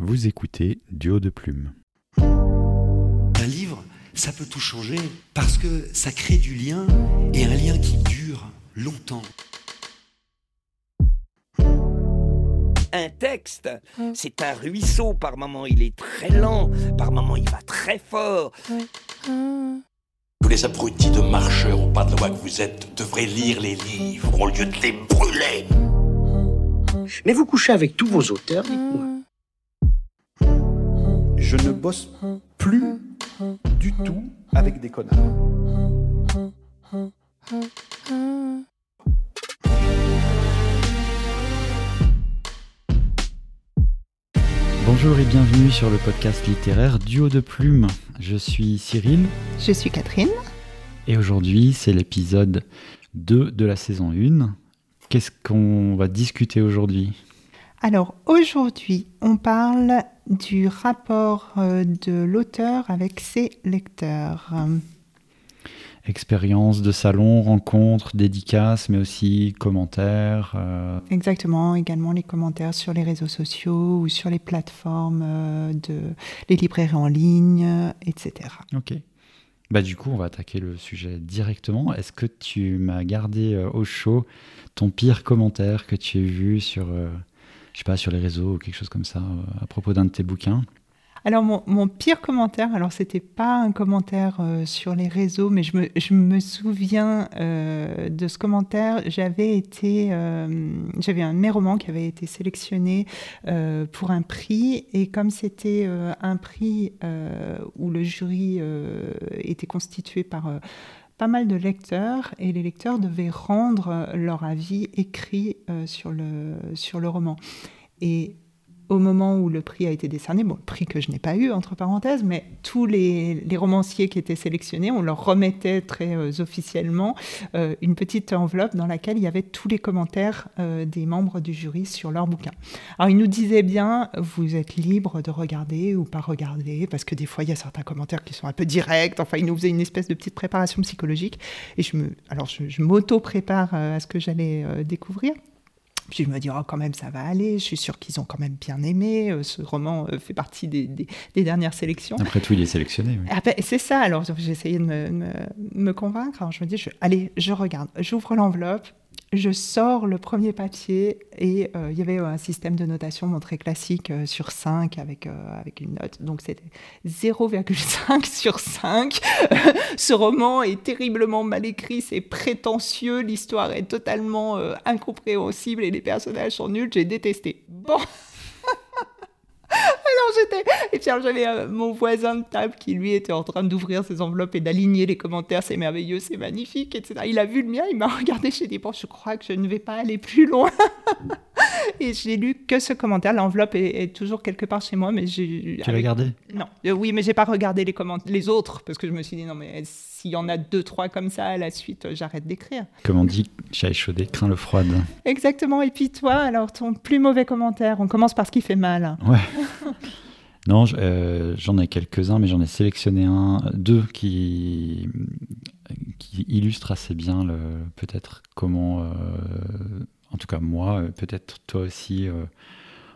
Vous écoutez Duo de plumes. Un livre, ça peut tout changer parce que ça crée du lien et un lien qui dure longtemps. Un texte, c'est un ruisseau. Par moment, il est très lent. Par moment, il va très fort. Tous les abrutis de marcheurs au pas de loi que vous êtes devraient lire les livres au lieu de les brûler. Mais vous couchez avec tous vos auteurs, dites-moi. Je ne bosse plus du tout avec des connards. Bonjour et bienvenue sur le podcast littéraire Duo de plumes. Je suis Cyril Je suis Catherine. et aujourd'hui c'est l'épisode 2 de la saison 1. Qu'est-ce qu'on va discuter aujourd'hui? Alors aujourd'hui, on parle du rapport euh, de l'auteur avec ses lecteurs. Expérience de salon, rencontres, dédicaces, mais aussi commentaires. euh, Exactement, également les commentaires sur les réseaux sociaux ou sur les plateformes euh, de les librairies en ligne, etc. Ok. Bah du coup, on va attaquer le sujet directement. Est-ce que tu m'as gardé euh, au chaud ton pire commentaire que tu as vu sur, euh, je sais pas, sur les réseaux ou quelque chose comme ça euh, à propos d'un de tes bouquins Alors mon, pire commentaire, alors c'était pas un commentaire euh, sur les réseaux, mais je me, je me souviens euh, de ce commentaire. J'avais été, j'avais un de mes romans qui avait été sélectionné pour un prix, et comme c'était un prix où le jury était constitué par pas mal de lecteurs, et les lecteurs devaient rendre leur avis écrit euh, sur le sur le roman. Au moment où le prix a été décerné, bon, prix que je n'ai pas eu, entre parenthèses, mais tous les, romanciers qui étaient sélectionnés, on leur remettait très euh, officiellement euh, une petite enveloppe dans laquelle il y avait tous les commentaires euh, des membres du jury sur leur bouquin. Alors, ils nous disaient bien, vous êtes libre de regarder ou pas regarder, parce que des fois, il y a certains commentaires qui sont un peu directs. Enfin, ils nous faisaient une espèce de petite préparation psychologique. Et je me, alors, je, m'auto-prépare à ce que j'allais découvrir. Puis je me dis, oh, quand même, ça va aller. Je suis sûre qu'ils ont quand même bien aimé. Euh, Ce roman euh, fait partie des, des- des dernières sélections. Après tout, il est sélectionné. oui. Ah ben, c'est ça, alors j'ai essayé de me, me- me convaincre. Alors je me dis, je- allez, je regarde. J'ouvre l'enveloppe, je sors le premier papier et euh, il y avait un système de notation très classique euh, sur 5 avec, euh, avec une note. Donc c'était 0,5 sur 5. Ce roman est terriblement mal écrit, c'est prétentieux, l'histoire est totalement euh, incompréhensible et les personnages sont nuls. J'ai détesté. Bon. Alors j'étais. Et puis j'avais euh, mon voisin de table qui lui était en train d'ouvrir ses enveloppes et d'aligner les commentaires. C'est merveilleux, c'est magnifique, etc. Il a vu le mien, il m'a regardé. J'ai dit bon, je crois que je ne vais pas aller plus loin. et j'ai lu que ce commentaire. L'enveloppe est, est toujours quelque part chez moi, mais j'ai. Tu l'as avec- gardé? Non, Euh, oui, mais j'ai pas regardé les commentaires, les autres, parce que je me suis dit non mais s'il y en a deux trois comme ça à la suite, euh, j'arrête d'écrire. Comme on dit, chat échaudé craint le froid. Exactement. Et puis toi, alors ton plus mauvais commentaire. On commence par ce qui fait mal. Ouais. Non, euh, j'en ai quelques-uns, mais j'en ai sélectionné un, deux qui, illustrent assez bien peut-être comment, euh, en tout cas moi, euh, peut-être toi aussi,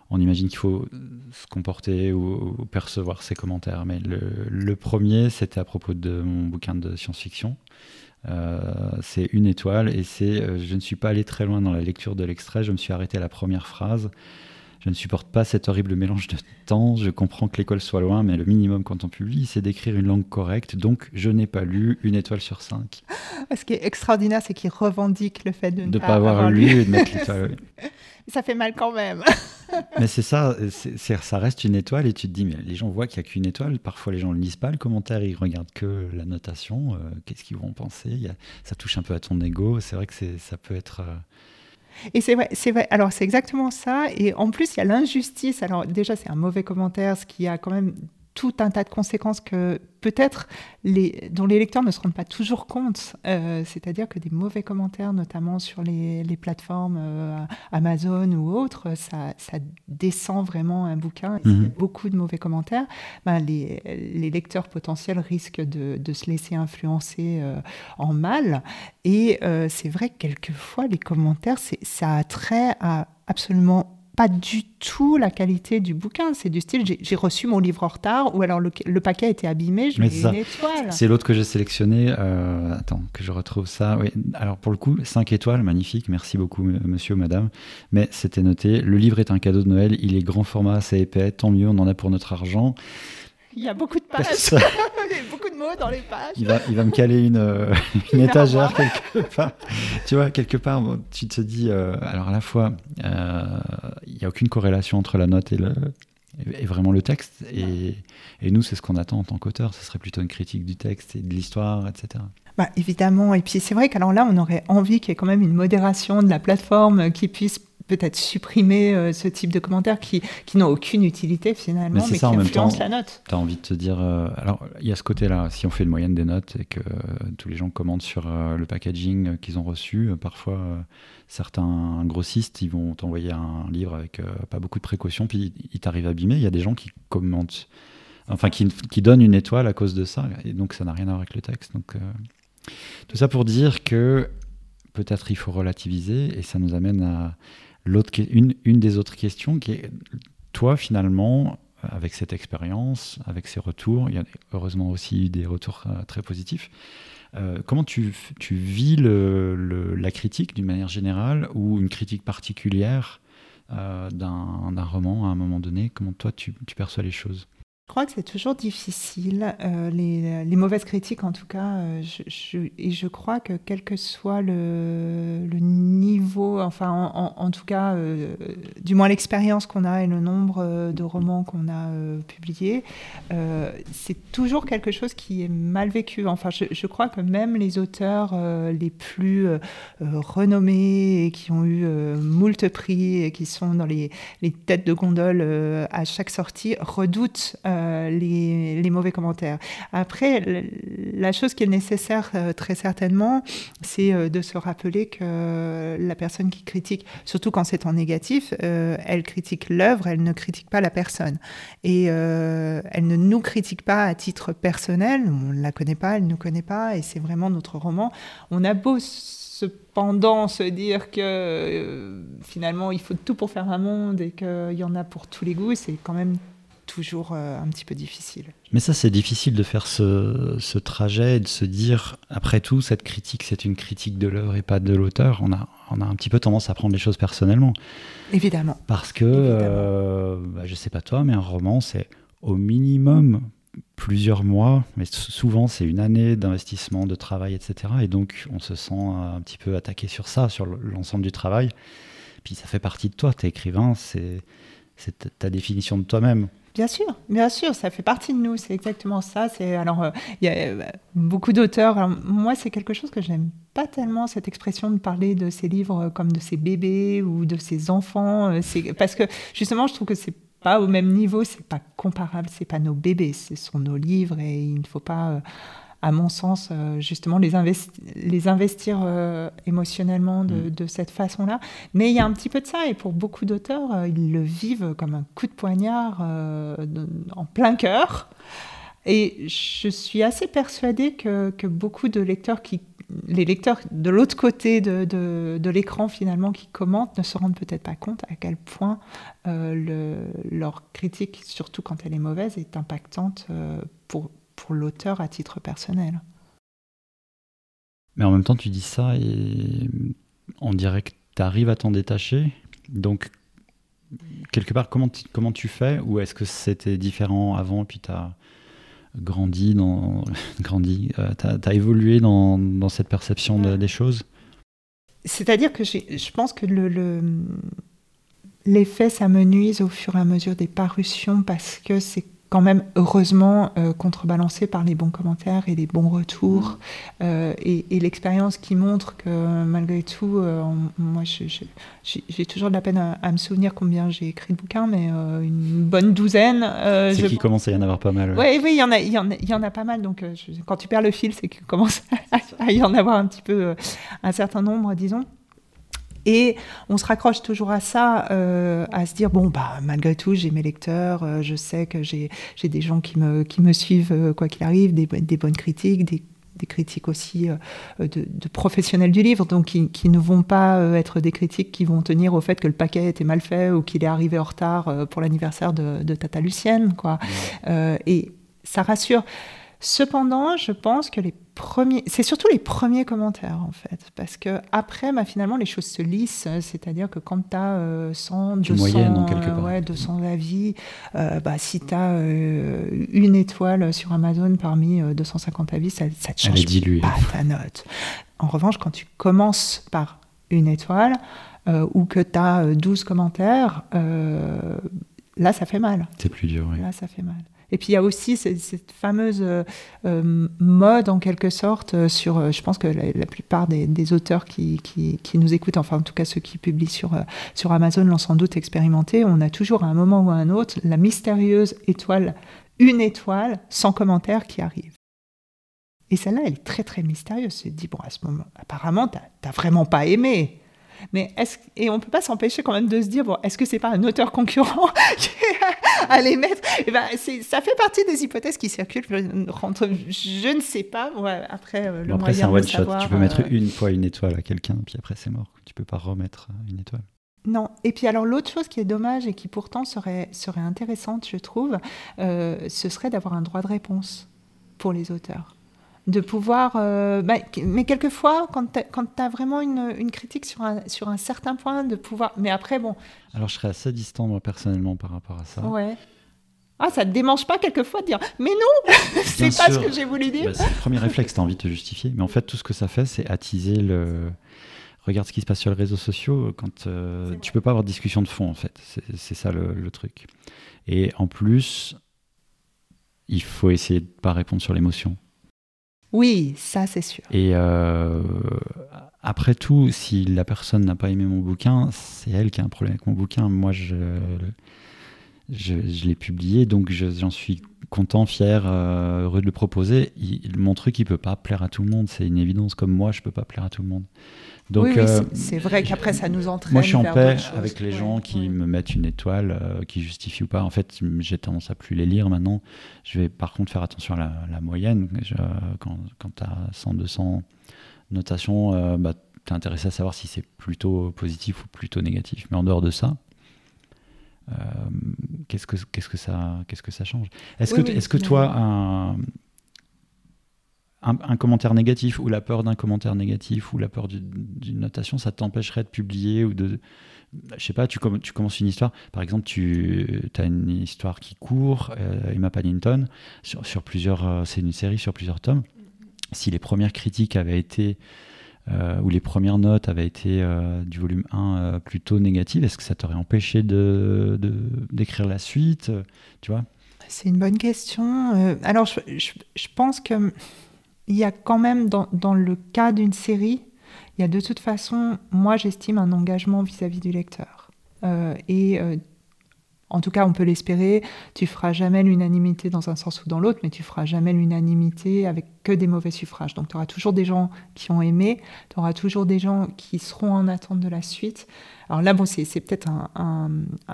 on imagine qu'il faut se comporter ou, percevoir ses commentaires. Mais le, premier, c'était à propos de mon bouquin de science-fiction. C'est une étoile et c'est je ne suis pas allé très loin dans la lecture de l'extrait, je me suis arrêté à la première phrase. Je ne supporte pas cet horrible mélange de temps. Je comprends que l'école soit loin, mais le minimum quand on publie, c'est d'écrire une langue correcte. Donc, je n'ai pas lu une étoile sur cinq. Ce qui est extraordinaire, c'est qu'il revendique le fait de ne De pas, pas avoir lu et de mettre l'étoile. Ça fait mal quand même. Mais c'est ça, c'est- ça reste une étoile et tu te dis, mais les gens voient qu'il n'y a qu'une étoile. Parfois, les gens ne lisent pas le commentaire, ils regardent que la notation. Euh, Qu'est-ce qu'ils vont penser? A- Ça touche un peu à ton ego. C'est vrai que ça peut être. euh, Et c'est vrai, c'est vrai. Alors c'est exactement ça. Et en plus, il y a l'injustice. Alors déjà, c'est un mauvais commentaire, ce qui a quand même tout un tas de conséquences que peut-être les, dont les lecteurs ne se rendent pas toujours compte. Euh, C'est-à-dire que des mauvais commentaires, notamment sur les, les plateformes euh, Amazon ou autres, ça, ça descend vraiment un bouquin. Y a Mhm. beaucoup de mauvais commentaires, ben, les, les lecteurs potentiels risquent de, de se laisser influencer euh, en mal. Et c'est vrai que quelquefois, les commentaires, ça a trait à absolument pas du tout la qualité du bouquin. C'est du style, j'ai reçu mon livre en retard, ou alors le, paquet a été abîmé, je mets une étoile. C'est l'autre que j'ai sélectionné. Euh, attends, que je retrouve ça. Oui. Alors pour le coup, 5 étoiles, magnifique. Merci beaucoup, monsieur ou madame. Mais c'était noté, le livre est un cadeau de Noël, il est grand format, c'est épais, tant mieux, on en a pour notre argent. Il y a beaucoup de pages, beaucoup de mots dans les pages. Il va, il va me caler une, euh, une étagère quelque part. Tu vois, quelque part, tu te dis, euh, alors à la fois, euh, il n'y a aucune corrélation entre la note et, le, et vraiment le texte. Et, et nous, c'est ce qu'on attend en tant qu'auteur. Ce serait plutôt une critique du texte et de l'histoire, etc. Bah, évidemment. Et puis c'est vrai qu'alors là, on aurait envie qu'il y ait quand même une modération de la plateforme qui puisse peut-être supprimer euh, ce type de commentaires qui, qui n'ont aucune utilité finalement, mais, qui influencent la note. Tu as envie de te dire. Euh, alors, il y a ce côté-là, si on fait une moyenne des notes et que euh, tous les gens commentent sur le packaging qu'ils ont reçu, parfois certains grossistes ils vont t'envoyer un livre avec pas beaucoup de précautions, puis il t'arrive abîmé. Il y a des gens qui commentent, enfin qui, qui, donnent une étoile à cause de ça, et donc ça n'a rien à voir avec le texte. Donc, tout ça pour dire que peut-être il faut relativiser, et ça nous amène à une, une des autres questions qui est, toi finalement, avec cette expérience, avec ces retours, il y a heureusement aussi eu des retours euh, très positifs. Euh, comment tu, tu vis le, la critique d'une manière générale ou une critique particulière euh, d'un roman à un moment donné? Comment toi tu, tu perçois les choses? Je crois que c'est toujours difficile, euh, les, mauvaises critiques en tout cas, euh, et je crois que quel que soit le, niveau, enfin en, tout cas, euh, du moins l'expérience qu'on a et le nombre de romans qu'on a publiés, c'est toujours quelque chose qui est mal vécu. Enfin, je, je crois que même les auteurs les plus renommés et qui ont eu moult prix et qui sont dans les, les têtes de gondole à chaque sortie redoutent euh, les, mauvais commentaires. Après, la chose qui est nécessaire euh, très certainement, c'est euh, de se rappeler que la personne qui critique, surtout quand c'est en négatif, elle critique l'œuvre, elle ne critique pas la personne. Et elle ne nous critique pas à titre personnel, on ne la connaît pas, elle ne nous connaît pas, et c'est vraiment notre roman. On a beau cependant se dire que finalement il faut tout pour faire un monde et qu'il y en a pour tous les goûts, c'est quand même toujours euh, un petit peu difficile. Mais ça, c'est difficile de faire ce, trajet et de se dire, après tout, cette critique, c'est une critique de l'œuvre et pas de l'auteur. On a, on a un petit peu tendance à prendre les choses personnellement. Évidemment. Parce que, euh, bah, je sais pas toi, mais un roman, c'est au minimum plusieurs mois, mais souvent c'est une année d'investissement, de travail, etc. Et donc on se sent un petit peu attaqué sur ça, sur l'ensemble du travail. Puis ça fait partie de toi, t'es écrivain, c'est ta définition de toi-même. Bien sûr, bien sûr, ça fait partie de nous, c'est exactement ça. C'est alors euh, il y a euh, beaucoup d'auteurs. Moi, c'est quelque chose que j'aime pas tellement cette expression de parler de ces livres comme de ces bébés ou de ces enfants. Euh, c'est parce que justement, je trouve que c'est pas au même niveau, c'est pas comparable, c'est pas nos bébés, ce sont nos livres et il ne faut pas à mon sens, euh, justement, les, les investir euh, émotionnellement mm. de, cette façon-là. Mais il y a un petit peu de ça, et pour beaucoup d'auteurs, euh, ils le vivent comme un coup de poignard en plein cœur. Et je suis assez persuadée que, que, beaucoup de lecteurs qui les lecteurs de l'autre côté de, de, l'écran finalement qui commentent ne se rendent peut-être pas compte à quel point le, leur critique, surtout quand elle est mauvaise, est impactante pour, pour l'auteur à titre personnel. Mais en même temps, tu dis ça et on dirait que tu arrives à t'en détacher. Donc, quelque part, comment, comment tu fais Ou est-ce que c'était différent avant, puis tu as grandi, dans, grandi euh, as, évolué dans, dans, cette perception des choses? C'est-à-dire que je pense que le, l'effet s'amenuise au fur et à mesure des parutions parce que c'est quand même heureusement euh, contrebalancé par les bons commentaires et les bons retours mmh. euh, et, l'expérience qui montre que malgré tout, euh, moi j'ai toujours de la peine à, me souvenir combien j'ai écrit de bouquins, mais une bonne douzaine. c'est qu'il commence à y en avoir pas mal. Oui, oui, il y en a, il y en a, il y en a pas mal. Donc quand tu perds le fil, c'est qu'il commence à, y en avoir un petit peu, un certain nombre, disons. Et on se raccroche toujours à ça, euh, à se dire bon bah malgré tout j'ai mes lecteurs, euh, je sais que j'ai des gens qui me qui me suivent euh, quoi qu'il arrive, des, des, bonnes critiques, des, des critiques aussi de, professionnels du livre, donc qui, ne vont pas être des critiques qui vont tenir au fait que le paquet était mal fait ou qu'il est arrivé en retard pour l'anniversaire de, Tata Lucienne. Quoi. et ça rassure. Cependant, je pense que les premiers, c'est surtout les premiers commentaires en fait, parce que après, bah, finalement, les choses se lissent. C'est-à-dire que quand tu as 100, 200, ouais, 200 avis, euh, bah, si tu as euh, une étoile sur Amazon parmi 250 euh, avis, ça, ça te change pas ta note. En revanche, quand tu commences par une étoile ou que tu as 12 commentaires, là, ça fait mal. C'est plus dur, oui. Là, ça fait mal. Et puis il y a aussi cette, fameuse euh, euh, mode en quelque sorte euh, sur, je pense que la, plupart des, auteurs qui, qui, nous écoutent, enfin en tout cas ceux qui publient sur, sur Amazon l'ont sans doute expérimenté, on a toujours à un moment ou à un autre la mystérieuse étoile, une étoile sans commentaire qui arrive. Et celle-là, elle est très très mystérieuse. Se dit, bon, à ce moment, apparemment, tu n'as vraiment pas aimé. Mais est-ce, et on ne peut pas s'empêcher quand même de se dire, bon, est-ce que c'est pas un auteur concurrent à les mettre? Et eh ben, Ça fait partie des hypothèses qui circulent. Je, ne sais pas. après, euh, le après c'est un one shot. tu peux mettre euh, une fois une étoile à quelqu'un, puis après c'est mort. Tu peux pas remettre une étoile. Non. Et puis alors l'autre chose qui est dommage et qui pourtant serait, serait intéressante, je trouve, euh, ce serait d'avoir un droit de réponse pour les auteurs de pouvoir... Euh, bah, mais quelquefois, quand tu as, vraiment une, une, critique sur un, sur un certain point, de pouvoir... Mais après, bon... Alors, je serais assez distant, moi, personnellement, par rapport à ça. Ouais. Ah, ça te démange pas quelquefois de dire Mais non C'est pas ce que j'ai voulu dire. Bah, c'est le premier réflexe, tu as envie de te justifier. Mais en fait, tout ce que ça fait, c'est attiser le... Regarde ce qui se passe sur les réseaux sociaux. Quand euh, tu peux pas avoir de discussion de fond, en fait. C'est ça le, le, truc. Et en plus, il faut essayer de pas répondre sur l'émotion. Oui, ça c'est sûr. Et euh, après tout, si la personne n'a pas aimé mon bouquin, c'est elle qui a un problème avec mon bouquin. Moi, je, l'ai publié, donc j'en suis content, fier, euh, heureux de le proposer. mon truc, il peut pas plaire à tout le monde, c'est une évidence. Comme moi, je peux pas plaire à tout le monde. Donc, oui, euh, c'est vrai qu'après, ça nous entraîne. Moi, je suis en paix avec les gens qui me mettent une étoile, euh, qui justifient ou pas. En fait, j'ai tendance à plus les lire maintenant. Je vais par contre faire attention à la, moyenne. quand quand tu as 100, 200 notations, euh, bah, tu es intéressé à savoir si c'est plutôt positif ou plutôt négatif. Mais en dehors de ça, qu'est-ce que qu'est-ce que ça qu'est-ce que ça change? Est-ce que est-ce que toi un, un, commentaire négatif ou la peur d'un commentaire négatif ou la peur d'une notation, ça t'empêcherait de publier ou de. Je sais pas, tu, commences une histoire, par exemple, tu as une histoire qui court, euh, Emma Paddington, sur, plusieurs. Euh, c'est une série sur plusieurs tomes. Si les premières critiques avaient été. Euh, ou les premières notes avaient été du volume 1 plutôt négatives, est-ce que ça t'aurait empêché de, d'écrire la suite Tu vois? C'est une bonne question. alors, je pense que il y a quand même, dans, le cas d'une série, il y a de toute façon, moi j'estime un engagement vis-à-vis du lecteur. Euh, et euh, en tout cas, on peut l'espérer. Tu feras jamais l'unanimité dans un sens ou dans l'autre, mais tu feras jamais l'unanimité avec que des mauvais suffrages. Donc, tu auras toujours des gens qui ont aimé, tu auras toujours des gens qui seront en attente de la suite. Alors là, bon, c'est peut-être un,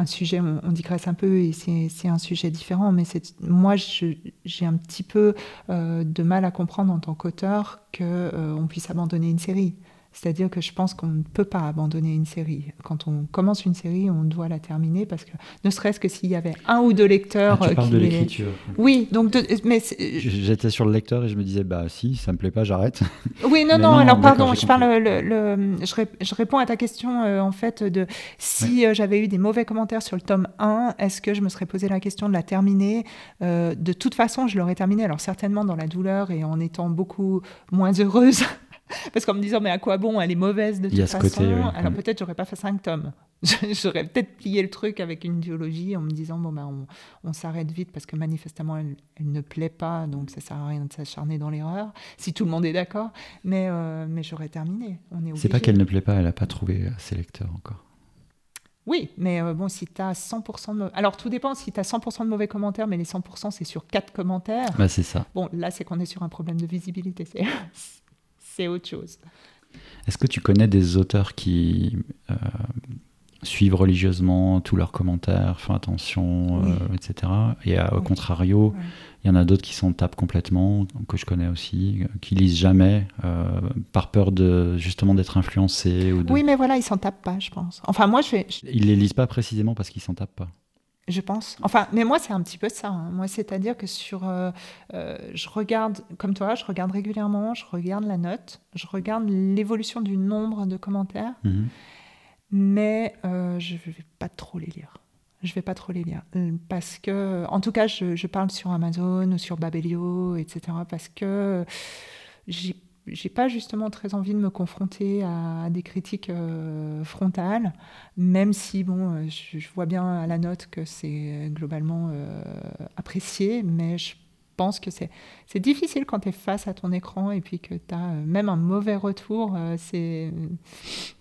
sujet, on, digresse un peu et c'est un sujet différent, mais moi, j'ai un petit peu euh, de mal à comprendre en tant qu'auteur qu'on euh, puisse abandonner une série. C'est-à-dire que je pense qu'on ne peut pas abandonner une série. Quand on commence une série, on doit la terminer parce que ne serait-ce que s'il y avait un ou deux lecteurs. Ah, tu parles de l'écriture. Oui, donc mais j'étais sur le lecteur et je me disais bah si ça me plaît pas, j'arrête. Oui, non, non, Alors pardon, je parle le, je, réponds à ta question euh, en fait de si euh, j'avais eu des mauvais commentaires sur le tome 1, est-ce que je me serais posé la question de la terminer? Euh, De toute façon, je l'aurais terminé. Alors certainement dans la douleur et en étant beaucoup moins heureuse Parce qu'en me disant, mais à quoi bon, elle est mauvaise de toute façon. Alors peut-être j'aurais pas fait cinq tomes. j'aurais peut-être plié le truc avec une duologie en me disant, bon, ben, on, s'arrête vite parce que manifestement, elle, ne plaît pas, donc ça sert à rien de s'acharner dans l'erreur, si tout le monde est d'accord. Mais, euh, mais j'aurais terminé. C'est pas qu'elle ne plaît pas, elle n'a pas trouvé ses lecteurs encore. Oui, mais euh, bon, si tu as 100% de... Alors, tout dépend si tu as 100% de mauvais commentaires, mais les 100%, c'est sur 4 commentaires. Bah, c'est ça. Bon, là, c'est qu'on est sur un problème de visibilité. C'est autre chose. Est-ce que tu connais des auteurs qui, euh, suivent religieusement tous leurs commentaires, font attention, etc. Et au contrario, il y en a d'autres qui s'en tapent complètement, que je connais aussi, qui lisent jamais, par peur de justement d'être influencés. Ou Oui, mais voilà, ils s'en tapent pas, je pense. Enfin, moi, je fais. Ils les lisent pas précisément parce qu'ils s'en tapent pas je pense. Enfin, mais moi, c'est un petit peu ça. Hein. Moi, c'est-à-dire que sur, euh, euh, je regarde, comme toi, je regarde régulièrement, je regarde la note, je regarde l'évolution du nombre de commentaires, mhm. mais euh, je ne vais pas trop les lire. Je vais pas trop les lire parce que, en tout cas, je, je parle sur Amazon ou sur Babelio, etc. Parce que j'ai j'ai pas justement très envie de me confronter à, des critiques euh, frontales, même si bon, euh, je, vois bien à la note que c'est globalement euh, apprécié, mais je pense que c'est difficile quand tu es face à ton écran et puis que tu as même un mauvais retour. c'est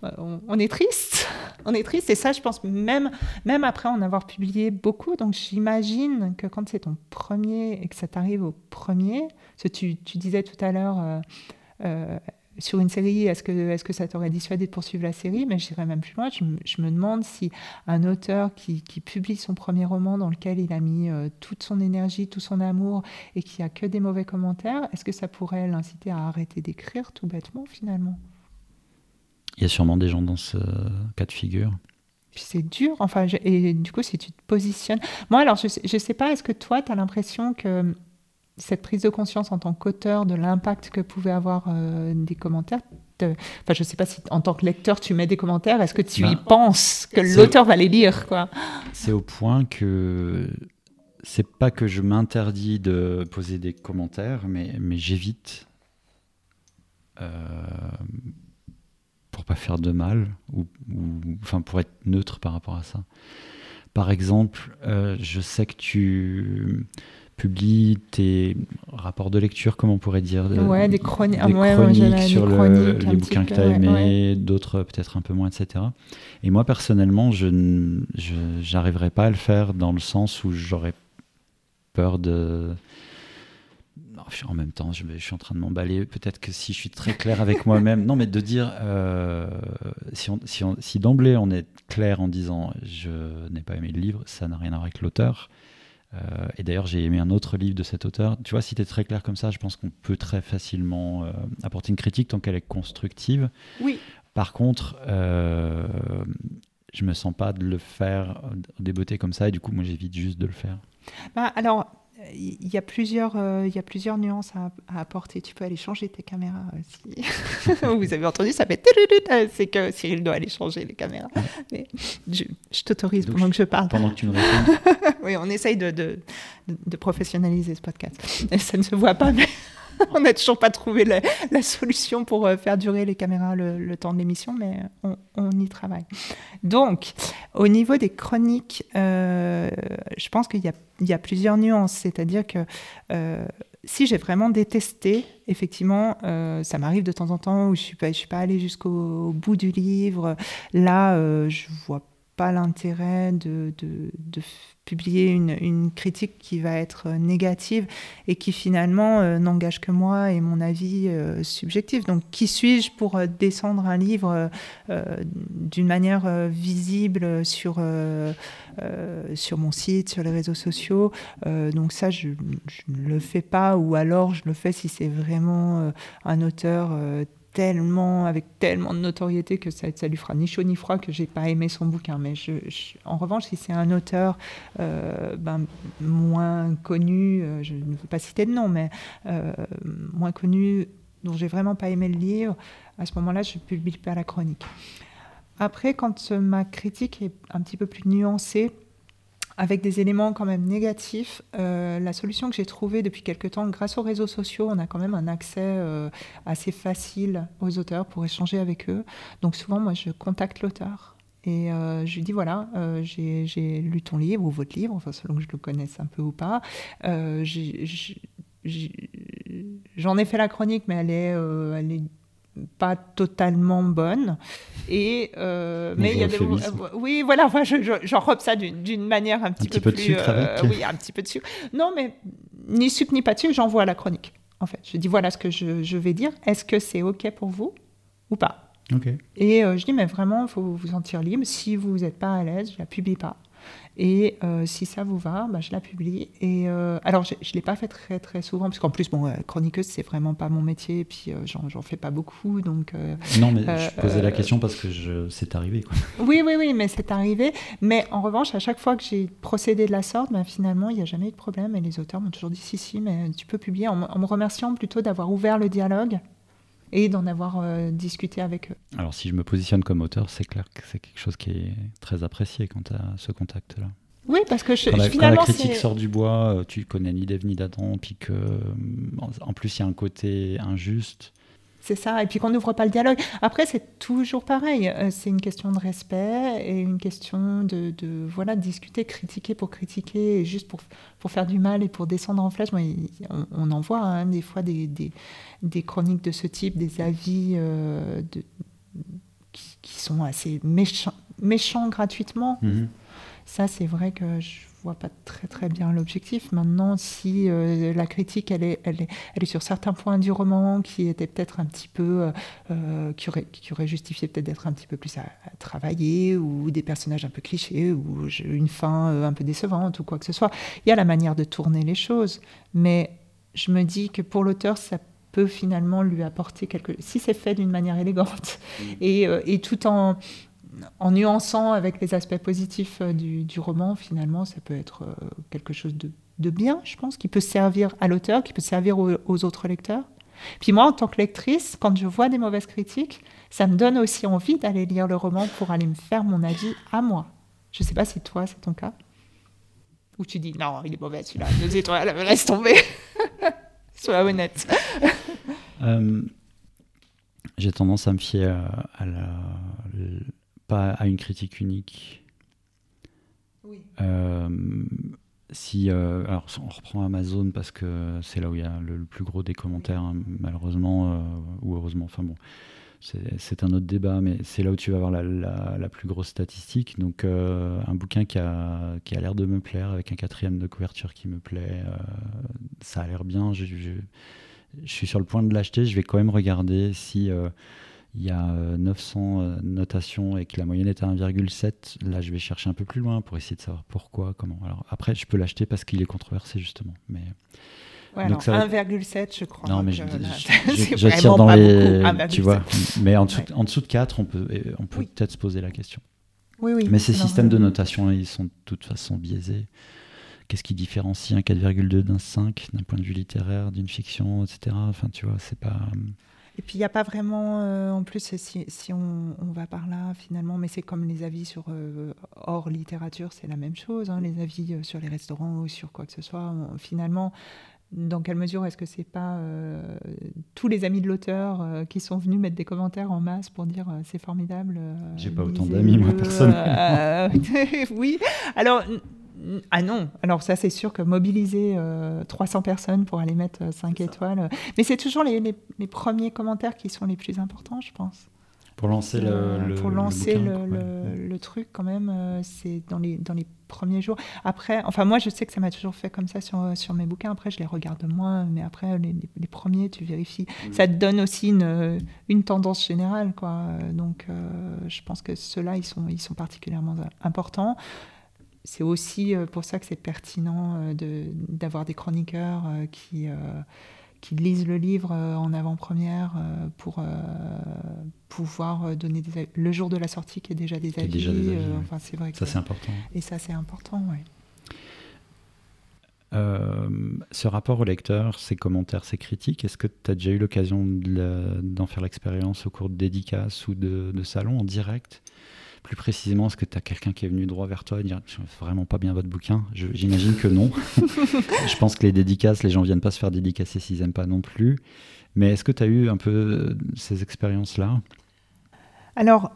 on, est triste, on est triste et ça, je pense même même après en avoir publié beaucoup. Donc j'imagine que quand c'est ton premier et que ça t'arrive au premier, ce tu, tu disais tout à l'heure sur une série, est-ce que, est que ça t'aurait dissuadé de poursuivre la série? Mais j'irais même plus loin. Je, me demande si un auteur qui, publie son premier roman dans lequel il a mis euh, toute son énergie, tout son amour et qui a que des mauvais commentaires, est-ce que ça pourrait l'inciter à arrêter d'écrire tout bêtement finalement? Il y a sûrement des gens dans ce cas de figure. c'est dur. Enfin, et du coup, si tu te positionnes. Moi, alors, je ne sais pas, est-ce que toi, tu as l'impression que cette prise de conscience en tant qu'auteur de l'impact que pouvaient avoir euh, des commentaires Enfin, je ne sais pas si en tant que lecteur tu mets des commentaires, est-ce que tu y bah, penses que l'auteur va les lire quoi? C'est au point que c'est pas que je m'interdis de poser des commentaires, mais, mais j'évite euh, pour pas faire de mal ou, enfin pour être neutre par rapport à ça. Par exemple, euh, je sais que tu publie tes rapports de lecture, comme on pourrait dire. Ouais, des, chroniques sur les bouquins que tu as aimés, d'autres peut-être un peu moins, etc. Et moi, personnellement, je n'arriverai pas à le faire dans le sens où j'aurais peur de... en même temps, je, je suis en train de m'emballer. Peut-être que si je suis très clair avec moi-même, non, mais de dire, euh, si, si, si d'emblée on est clair en disant je n'ai pas aimé le livre, ça n'a rien à voir avec l'auteur. Euh, et d'ailleurs, j'ai aimé un autre livre de cet auteur. Tu vois, si tu es très clair comme ça, je pense qu'on peut très facilement euh, apporter une critique tant qu'elle est constructive. Oui. Par contre, euh, je me sens pas de le faire déboter comme ça, et du coup, moi, j'évite juste de le faire. Bah, alors, il y a plusieurs, euh, il y a plusieurs nuances à, apporter. Tu peux aller changer tes caméras aussi. Vous avez entendu, ça fait c'est que Cyril doit aller changer les caméras. Mais je, t'autorise pendant que je parle. Pendant que tu me réponds. oui, on essaye de, de, de, professionnaliser ce podcast. ça ne se voit pas, mais on n'a toujours pas trouvé la, solution pour euh, faire durer les caméras le, temps de l'émission, mais on, y travaille. Donc, au niveau des chroniques, euh, je pense qu'il y, a plusieurs nuances. C'est-à-dire que euh, si j'ai vraiment détesté, effectivement, ça m'arrive de temps en temps où je ne suis, suis, pas allée jusqu'au bout du livre. Là, je vois pas l'intérêt de, de, publier une, une, critique qui va être négative et qui finalement euh, n'engage que moi et mon avis euh, subjectif. Donc qui suis-je pour euh, descendre un livre d'une manière visible sur, sur mon site, sur les réseaux sociaux? Donc ça, je, je, ne le fais pas ou alors je le fais si c'est vraiment un auteur tellement, avec tellement de notoriété que ça, lui fera ni chaud ni froid que j'ai pas aimé son bouquin. Mais en revanche, si c'est un auteur euh, ben, moins connu, euh, je ne veux pas citer de nom, mais euh, moins connu, dont j'ai vraiment pas aimé le livre, à ce moment-là, je publie pas la chronique. Après, quand ma critique est un petit peu plus nuancée, avec des éléments quand même négatifs. Euh, la solution que j'ai trouvée depuis quelque temps, grâce aux réseaux sociaux, on a quand même un accès euh, assez facile aux auteurs pour échanger avec eux. Donc souvent, moi, je contacte l'auteur. Et euh, je lui dis voilà, j'ai lu ton livre ou votre livre, enfin selon que je le connaisse un peu ou pas. J'en ai, fait la chronique, mais elle est pas totalement bonne. Et, euh, mais il y a des, oui, voilà, moi, j'enrobe ça d'une manière un petit, un peu, plus. Euh, oui, un petit peu de sucre. Non, mais ni sucre ni pas de sucre, j'envoie la chronique. En fait, je dis voilà ce que je, je vais dire. Est-ce que c'est OK pour vous ou pas? Et je dis, mais vraiment, il faut vous sentir libre. Si vous n'êtes pas à l'aise, je la publie pas. Et euh, si ça vous va, bah, je la publie. Et euh, alors, je ne l'ai pas fait très très souvent, parce qu'en plus, bon, euh, chroniqueuse, c'est vraiment pas mon métier, et puis j'en fais pas beaucoup. Donc, non, mais je posais la question parce que c'est arrivé. Quoi. Oui, oui, oui, mais c'est arrivé. Mais en revanche, à chaque fois que j'ai procédé de la sorte, bah, finalement, il n'y a jamais eu de problème. Et les auteurs m'ont toujours dit si, si, mais tu peux publier, en, en me remerciant plutôt d'avoir ouvert le dialogue et d'en avoir discuté avec eux. Alors si je me positionne comme auteur, c'est clair que c'est quelque chose qui est très apprécié quand tu as ce contact-là. Oui, parce que je, quand la, finalement, quand la critique sort du bois, euh, tu connais ni d'Ève ni d'Adam, puis que en plus il y a un côté injuste. C'est ça, et puis qu'on n'ouvre pas le dialogue. Après, c'est toujours pareil. Euh, c'est une question de respect et une question de, de, voilà, discuter, critiquer pour critiquer, et juste pour, pour faire du mal et pour descendre en flèche. on, en voit hein, des fois des, des, des, chroniques de ce type, des avis euh, de, qui, sont assez méchants, méchants gratuitement. Mhm. Ça, c'est vrai que je vois pas très très bien l'objectif. Maintenant, si euh, la critique, elle est, elle, est, elle est sur certains points du roman qui étaient peut-être un petit peu, euh, euh, qui, auraient, qui aurait justifié peut-être d'être un petit peu plus à, travailler, ou des personnages un peu clichés, ou une fin un peu décevante, ou quoi que ce soit. Il y a la manière de tourner les choses, mais je me dis que pour l'auteur, ça peut finalement lui apporter quelque... Si c'est fait d'une manière élégante, mmh. et, et tout en en nuançant avec les aspects positifs euh, du, roman, finalement, ça peut être euh, quelque chose de, bien, je pense, qui peut servir à l'auteur, qui peut servir aux, autres lecteurs. Puis moi, en tant que lectrice, quand je vois des mauvaises critiques, ça me donne aussi envie d'aller lire le roman pour aller me faire mon avis à moi. Je ne sais pas si toi, c'est ton cas. Ou tu dis, non, il est mauvais celui-là, deux étoiles, laisse tomber. Sois honnête. Euh, j'ai tendance à me fier à la, pas à une critique unique. Oui. Euh, si, euh, alors on reprend Amazon parce que c'est là où il y a le, plus gros des commentaires, hein, malheureusement euh, ou heureusement. Enfin bon, c'est un autre débat, mais c'est là où tu vas avoir la, la, plus grosse statistique. Donc un bouquin qui a, qui a l'air de me plaire, avec un quatrième de couverture qui me plaît, ça a l'air bien. Je, je, je, suis sur le point de l'acheter. Je vais quand même regarder si il y a 900 euh, euh, notations et que la moyenne est à 1,7, là je vais chercher un peu plus loin pour essayer de savoir pourquoi, comment. Alors après, je peux l'acheter parce qu'il est controversé justement, mais. Ouais, 1,7 je crois. Non, mais je, tire dans les. tu vois, mais en dessous, en dessous, de 4, on peut, on peut peut-être se poser la question. Oui, oui. Mais ces systèmes de notation, ils sont de toute façon biaisés. Qu'est-ce qui différencie un 4,2 d'un 5 d'un point de vue littéraire, d'une fiction, etc. Enfin, tu vois, c'est pas. Et puis il n'y a pas vraiment, euh, en plus, si, si on, va par là finalement, mais c'est comme les avis sur euh, hors littérature, c'est la même chose, hein, les avis euh, sur les restaurants ou sur quoi que ce soit. finalement, dans quelle mesure est-ce que c'est pas tous les amis de l'auteur qui sont venus mettre des commentaires en masse pour dire c'est formidable J'ai pas autant d'amis moi personne. oui, alors ah non, alors ça c'est sûr que mobiliser 300 euh, personnes pour aller mettre 5 euh, étoiles, euh, mais c'est toujours les, les, premiers commentaires qui sont les plus importants, je pense. Pour lancer le, pour lancer le, le, truc quand même, c'est dans les, dans les premiers jours. Après, enfin moi je sais que ça m'a toujours fait comme ça sur, sur mes bouquins, après je les regarde moins, mais après les, les premiers tu vérifies. Mm. Ça te donne aussi une, une tendance générale, quoi. Donc je pense que ceux-là ils sont, ils sont particulièrement importants c'est aussi euh, pour ça que c'est pertinent euh, d'avoir des chroniqueurs euh, qui, qui lisent le livre en avant-première pour pouvoir donner des le jour de la sortie qui est déjà des avis. Déjà des avis enfin, c'est vrai ça c'est important. Et ça c'est important, oui. ce rapport au lecteur, ces commentaires, ces critiques, est-ce que tu as déjà eu l'occasion d'en faire l'expérience au cours de dédicaces ou de, de salons en direct? Plus précisément, est-ce que tu as quelqu'un qui est venu droit vers toi et dire vraiment pas bien votre bouquin? J'imagine que non. je pense que les dédicaces, les gens viennent pas se faire dédicacer s'ils aiment pas non plus. Mais est-ce que tu as eu un peu ces expériences-là? Alors,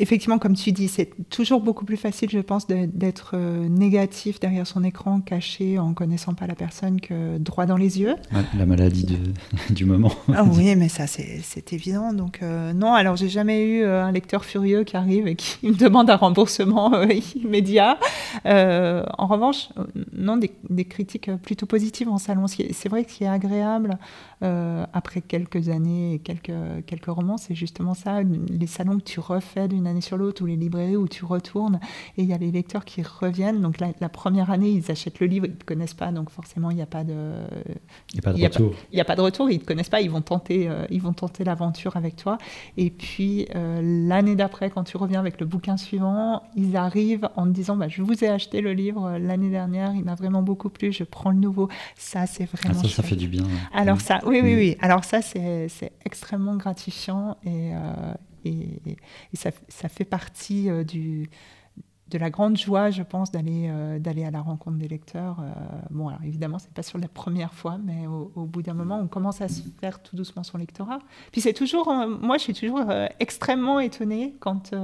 effectivement, comme tu dis, c'est toujours beaucoup plus facile, je pense, d'être euh, négatif derrière son écran, caché en connaissant pas la personne, que droit dans les yeux. la maladie du moment. Ah oui, mais ça, c'est évident. Donc, euh, non, alors j'ai jamais eu euh, un lecteur furieux qui arrive et qui me demande un remboursement immédiat. en revanche, non, des, des, critiques plutôt positives en salon. C'est vrai que ce qui est agréable, après quelques années et quelques, quelques romans, c'est justement ça, les salons que tu refais d'une année sur l'autre, ou les librairies où tu retournes, et il y a les lecteurs qui reviennent. Donc la, première année, ils achètent le livre, ils ne te connaissent pas, donc forcément, il n'y a pas de... Il n'y a pas de retour. Il n'y a, pas de retour, ils ne te connaissent pas, ils vont tenter, euh, ils vont tenter l'aventure avec toi. Et puis, euh, l'année d'après, quand tu reviens avec le bouquin suivant, ils arrivent en te disant, bah, je vous ai acheté le livre euh, l'année dernière, il m'a vraiment beaucoup plu, je prends le nouveau. Ça, c'est ah, vraiment... ça, ça fait du bien. Alors mm. ça, oui, oui, mm. oui. Alors ça, c'est extrêmement gratifiant et, et, ça, fait partie euh, du, de la grande joie, je pense, d'aller euh, d'aller à la rencontre des lecteurs. Euh, bon, alors évidemment, c'est pas sur la première fois, mais au, bout d'un moment, on commence à se faire tout doucement son lectorat. Puis c'est toujours, moi, je suis toujours extrêmement étonnée quand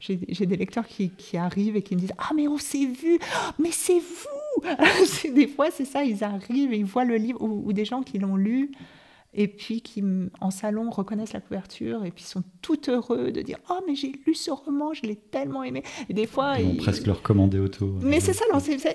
j'ai des lecteurs qui, qui, arrivent et qui me disent Ah, mais on s'est vu, mais c'est vous Des fois, c'est ça, ils arrivent et ils voient le livre, ou des gens qui l'ont lu et puis qui, en salon, reconnaissent la couverture et puis sont tout heureux de dire Oh, mais j'ai lu ce roman, je l'ai tellement aimé. Et des fois. Ils vont presque le recommander autour. Mais c'est ça,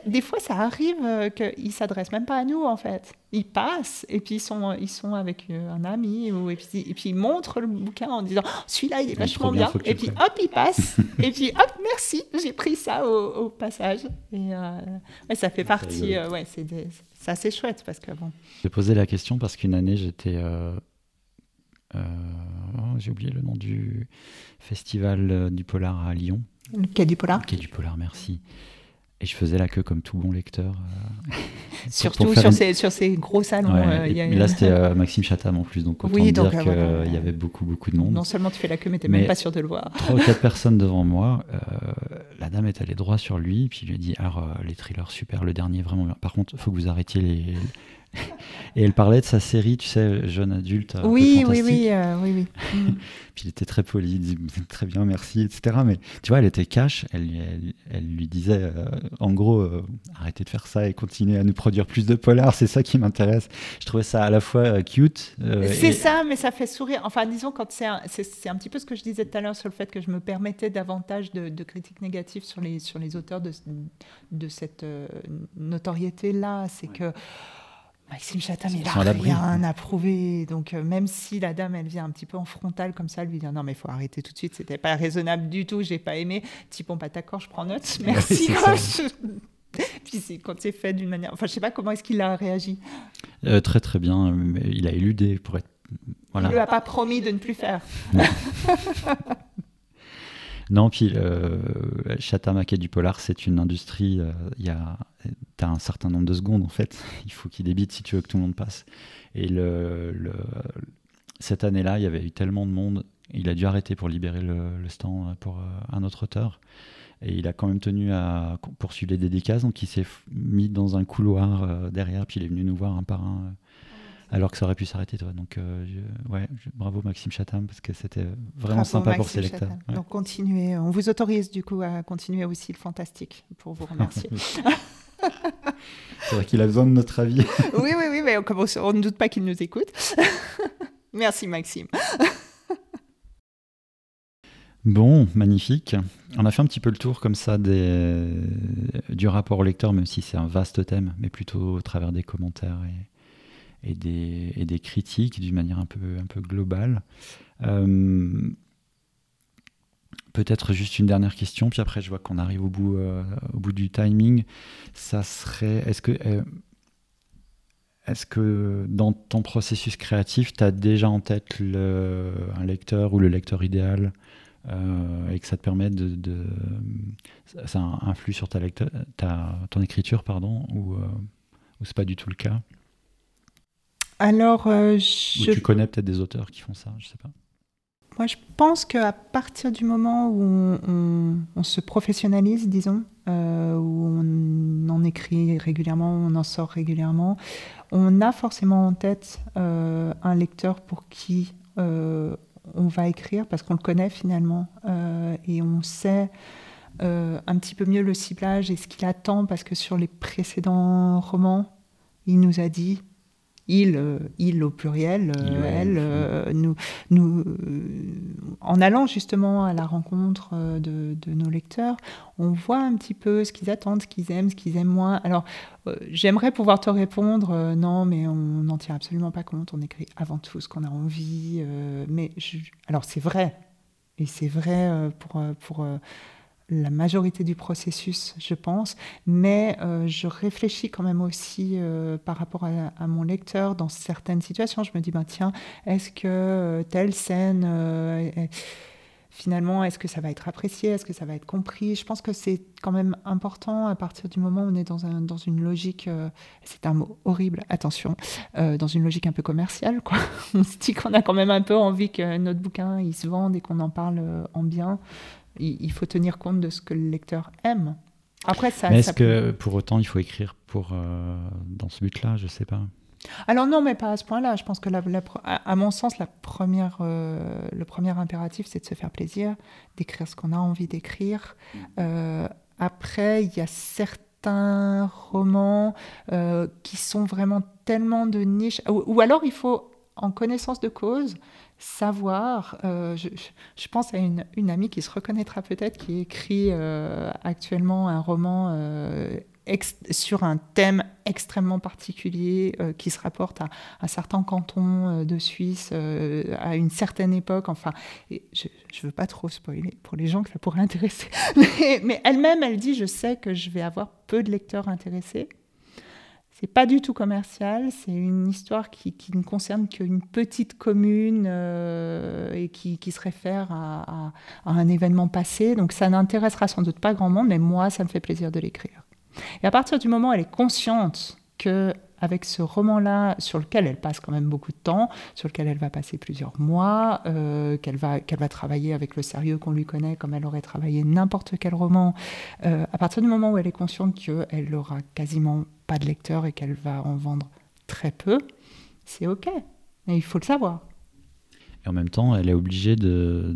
des fois, ça arrive euh, qu'ils s'adressent même pas à nous, en fait. Ils passent et puis ils sont, ils sont avec euh, un ami ou, et, puis, et puis ils montrent le bouquin en disant oh, Celui-là, il est vachement bien. et puis hop, il passe. et puis hop, merci, j'ai pris ça au, passage. Et euh, ça fait partie. ouais, c'est c'est assez chouette parce que bon. J'ai posé la question parce qu'une année j'étais. Euh, euh, oh, j'ai oublié le nom du festival euh, du polar à Lyon. Le quai du polar. Le quai du polar, merci. Et je faisais la queue comme tout bon lecteur. Surtout sur, ces, sur, ces, gros salons. mais là, c'était Maxime Chatham en plus, donc autant oui, dire qu'il y avait beaucoup, beaucoup de monde. Non seulement tu fais la queue, mais tu même pas sûr de le voir. Trois ou quatre personnes devant moi. la dame est allée droit sur lui, puis il lui a dit Alors, les thrillers, super, le dernier, vraiment bien. Par contre, il faut que vous arrêtiez les, et elle parlait de sa série, tu sais, jeune adulte. Oui, oui, oui, euh, oui, oui. Puis il était très poli, il disait très bien, merci, etc. Mais tu vois, elle était cash. Elle, elle, lui disait, euh, en gros, euh, arrêtez de faire ça et continuez à nous produire plus de polars. C'est ça qui m'intéresse. Je trouvais ça à la fois cute. c'est ça, mais ça fait sourire. Enfin, disons, quand c'est un, un petit peu ce que je disais tout à l'heure sur le fait que je me permettais davantage de, critiques négatives sur les, sur les auteurs de, de cette notoriété-là. C'est que Maxime Chatham, il n'a rien à prouver. Donc, euh, même si la dame, elle vient un petit peu en frontal comme ça, lui dit non, mais il faut arrêter tout de suite, c'était pas raisonnable du tout, j'ai pas aimé. Type, bon, pas d'accord, je prends note, merci. Puis quand c'est fait d'une manière. Enfin, je sais pas comment est-ce qu'il a réagi. Euh, très, très bien. Il a éludé pour être. Voilà. Il lui a pas promis de ne plus faire. Non, puis euh, Chata du Polar, c'est une industrie. Euh, il y a, as un certain nombre de secondes en fait. Il faut qu'il débite si tu veux que tout le monde passe. Et le, cette année-là, il y avait eu tellement de monde. Il a dû arrêter pour libérer le, stand pour euh, un autre auteur. Et il a quand même tenu à poursuivre les dédicaces. Donc il s'est mis dans un couloir euh, derrière. Puis il est venu nous voir un par un alors que ça aurait pu s'arrêter toi. Donc euh, ouais, bravo Maxime Chatham parce que c'était vraiment sympa pour ses lecteurs. Donc continuez, on vous autorise du coup à continuer aussi le fantastique pour vous remercier. C'est vrai qu'il a besoin de notre avis. oui, oui, oui, mais on, ne doute pas qu'il nous écoute. Merci Maxime. Bon, magnifique. On a fait un petit peu le tour comme ça des... du rapport au lecteur, même si c'est un vaste thème, mais plutôt au travers des commentaires et, et des, et des critiques d'une manière un peu, un peu globale. Euh, peut-être juste une dernière question, puis après je vois qu'on arrive au bout, euh, au bout du timing. Ça serait, est-ce que, euh, est-ce que dans ton processus créatif, tu as déjà en tête le, un lecteur ou le lecteur idéal et que ça te permet de, ça influe sur ta, ta ton écriture pardon ou, ou c'est pas du tout le cas? Alors, euh, je... Ou tu connais peut-être des auteurs qui font ça, je sais pas. Moi, je pense qu'à partir du moment où on, se professionnalise, disons, euh, où on en écrit régulièrement, on en sort régulièrement, on a forcément en tête euh, un lecteur pour qui on va écrire parce qu'on le connaît finalement et on sait un petit peu mieux le ciblage et ce qu'il attend parce que sur les précédents romans, il nous a dit il, euh, il au pluriel, euh, elle, euh, nous, nous, en allant justement à la rencontre de, nos lecteurs, on voit un petit peu ce qu'ils attendent, ce qu'ils aiment, ce qu'ils aiment moins. Alors, j'aimerais pouvoir te répondre, non, mais on n'en tient absolument pas compte, on écrit avant tout ce qu'on a envie. mais alors, c'est vrai, et c'est vrai pour, pour la majorité du processus, je pense, mais euh, je réfléchis quand même aussi euh, par rapport à, mon lecteur dans certaines situations. Je me dis, ben, tiens, est-ce que euh, telle scène, finalement, est-ce que ça va être apprécié, est-ce que ça va être compris? Je pense que c'est quand même important à partir du moment où on est dans, un, dans une logique, c'est un mot horrible, attention, dans une logique un peu commerciale. Quoi. on se dit qu'on a quand même un peu envie que notre bouquin, il se vende et qu'on en parle en bien il, faut tenir compte de ce que le lecteur aime. Après, ça. Mais est-ce que pour autant il faut écrire pour euh, dans ce but-là? Je sais pas. Alors non, mais pas à ce point-là. Je pense que la, à mon sens, la première, euh, le premier impératif, c'est de se faire plaisir, d'écrire ce qu'on a envie d'écrire. Euh, après, il y a certains romans qui sont vraiment tellement de niche, ou, alors il faut, en connaissance de cause, savoir. Euh, je, pense à une, amie qui se reconnaîtra peut-être, qui écrit euh, actuellement un roman euh, sur un thème extrêmement particulier qui se rapporte à un certain canton de Suisse à une certaine époque. Enfin, je ne veux pas trop spoiler pour les gens que ça pourrait intéresser. mais elle-même, elle dit, je sais que je vais avoir peu de lecteurs intéressés c'est pas du tout commercial, c'est une histoire qui, ne concerne qu'une petite commune euh, et qui, se réfère à, un événement passé. Donc ça n'intéressera sans doute pas grand monde, mais moi, ça me fait plaisir de l'écrire. Et à partir du moment où elle est consciente que avec ce roman-là, sur lequel elle passe quand même beaucoup de temps, sur lequel elle va passer plusieurs mois, euh, qu'elle va, qu'elle va travailler avec le sérieux qu'on lui connaît, comme elle aurait travaillé n'importe quel roman, euh, à partir du moment où elle est consciente qu'elle n'aura quasiment pas de lecteurs et qu'elle va en vendre très peu, c'est OK. Mais il faut le savoir. Et en même temps, elle est obligée de,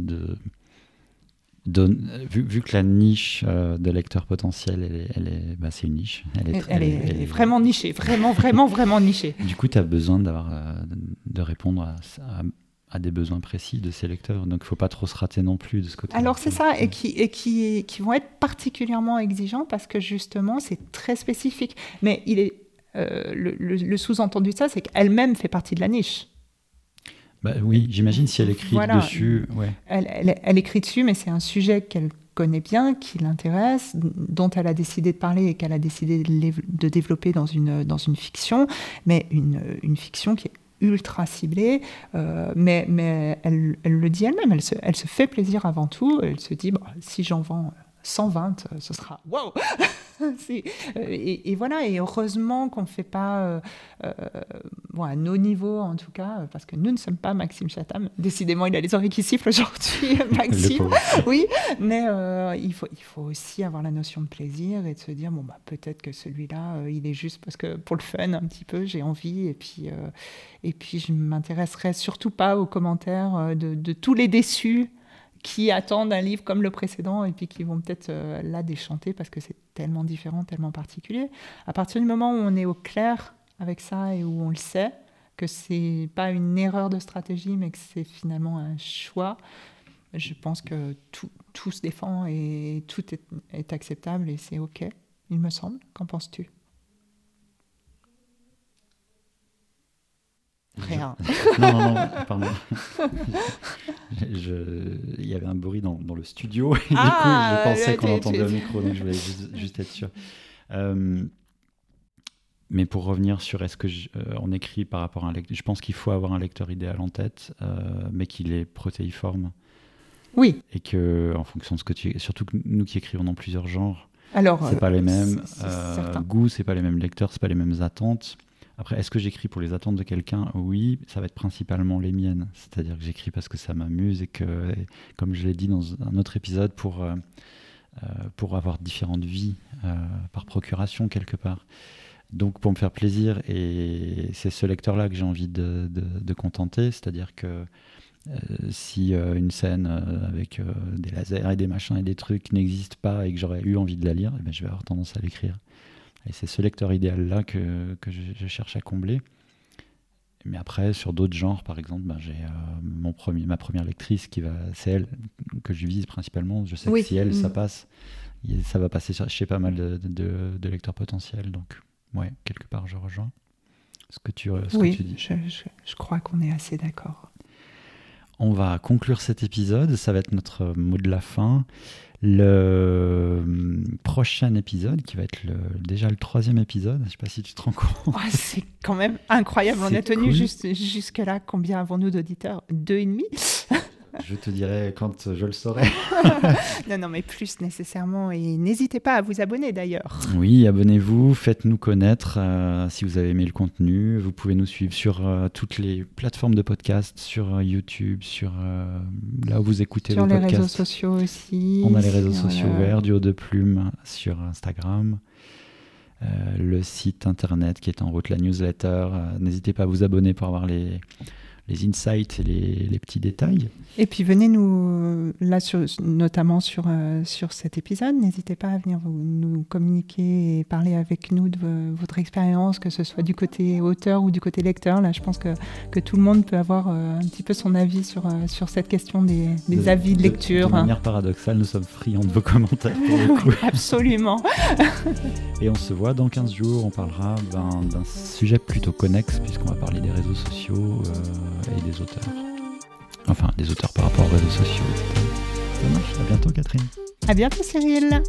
vu, que la niche euh, de lecteurs potentiels, elle est, bah, c'est une niche. Elle est, elle, est, vraiment nichée, vraiment, vraiment, vraiment nichée. Du coup, tu as besoin d'avoir, euh, de répondre à, des besoins précis de ces lecteurs. Donc, il ne faut pas trop se rater non plus de ce côté. Alors, c'est ça, et qui, et qui, qui vont être particulièrement exigeants parce que justement, c'est très spécifique. Mais il est, euh, le, le sous-entendu de ça, c'est qu'elle-même fait partie de la niche. Bah, oui, j'imagine si elle écrit dessus. Ouais. Elle, écrit dessus, mais c'est un sujet qu'elle connaît bien, qui l'intéresse, dont elle a décidé de parler et qu'elle a décidé de développer dans une, dans une fiction, mais une, une fiction qui est ultra ciblée, euh, mais, mais elle, elle, le dit elle-même, elle se, elle se fait plaisir avant tout, elle se dit, bah, si j'en vends 120, euh, ce sera wow euh, et, et, voilà, et heureusement qu'on ne fait pas, euh, bon, à nos niveaux en tout cas, parce que nous ne sommes pas Maxime Chatham. Décidément, il a les oreilles qui sifflent aujourd'hui, Maxime. oui, mais il, faut, il faut aussi avoir la notion de plaisir et de se dire, bon, bah, peut-être que celui-là, il est juste parce que pour le fun, un petit peu, j'ai envie. Et puis, et puis je ne m'intéresserai surtout pas aux commentaires de, de tous les déçus qui attendent un livre comme le précédent et puis qui vont peut-être euh, là déchanter parce que c'est tellement différent, tellement particulier. À partir du moment où on est au clair avec ça et où on le sait, que c'est pas une erreur de stratégie, mais que c'est finalement un choix, je pense que tout, se défend et tout est, est acceptable et c'est OK, il me semble. Qu'en penses-tu? Non, non, non, pardon. il y avait un bruit dans, dans le studio. Et du coup, je ah, pensais qu'on entendait le micro, donc je voulais juste, être sûr. Euh, mais pour revenir sur est-ce que euh, on écrit par rapport à un lecteur, je pense qu'il faut avoir un lecteur idéal en tête, euh, mais qu'il est protéiforme. Oui. Et que, en fonction de ce que tu, surtout que nous qui écrivons dans plusieurs genres, alors c'est pas les mêmes goûts, c'est pas les mêmes lecteurs, c'est pas les mêmes attentes. Après, est-ce que j'écris pour les attentes de quelqu'un? Oui, ça va être principalement les miennes. C'est-à-dire que j'écris parce que ça m'amuse et que, comme je l'ai dit dans un autre épisode, pour, euh, euh, pour avoir différentes vies euh, par procuration quelque part. Donc pour me faire plaisir, et c'est ce lecteur-là que j'ai envie de, de, contenter, c'est-à-dire que si une scène avec des lasers et des machins et des trucs n'existe pas et que j'aurais eu envie de la lire, eh ben, je vais avoir tendance à l'écrire. Et c'est ce lecteur idéal-là que, que je, cherche à combler. Mais après, sur d'autres genres, par exemple, ben, j'ai mon premier, ma première lectrice qui va, c'est elle que je vise principalement. Je sais que si elle, ça mm. passe, ça va passer chez pas mal de, de, lecteurs potentiels. Donc, ouais, quelque part, je rejoins ce que tu, ce oui, que tu dis. Je, je, crois qu'on est assez d'accord. On va conclure cet épisode. Ça va être notre mot de la fin. Le hum, prochain épisode, qui va être le, déjà le troisième épisode, je ne sais pas si tu te rends compte. Oh, c'est quand même incroyable. On a tenu juste, jusque-là. Combien avons-nous d'auditeurs? Deux et demi? Je te dirai quand je le saurai. non, non, mais plus nécessairement. Et n'hésitez pas à vous abonner d'ailleurs. Oui, abonnez-vous, faites-nous connaître euh, si vous avez aimé le contenu. Vous pouvez nous suivre sur euh, toutes les plateformes de podcast, sur euh, YouTube, sur là où vous écoutez sur les réseaux sociaux aussi. On a les réseaux sociaux ouverts, du haut de plume sur Instagram. le site internet qui est en route, la newsletter. N'hésitez pas à vous abonner pour avoir les, les insights et les, petits détails. Et puis venez nous, là sur, notamment sur, euh, sur cet épisode, n'hésitez pas à venir nous communiquer et parler avec nous de votre expérience, que ce soit du côté auteur ou du côté lecteur. Là, je pense que, que tout le monde peut avoir euh, un petit peu son avis sur, euh, sur cette question des, des avis de, lecture. De, manière paradoxale, nous sommes friands de vos commentaires pour le coup. Absolument. et on se voit dans 15 jours, on parlera d'un sujet plutôt connexe puisqu'on va parler des réseaux sociaux et des auteurs. Enfin, des auteurs par rapport aux réseaux sociaux, Ça marche. À bientôt, Catherine. À bientôt, Cyril.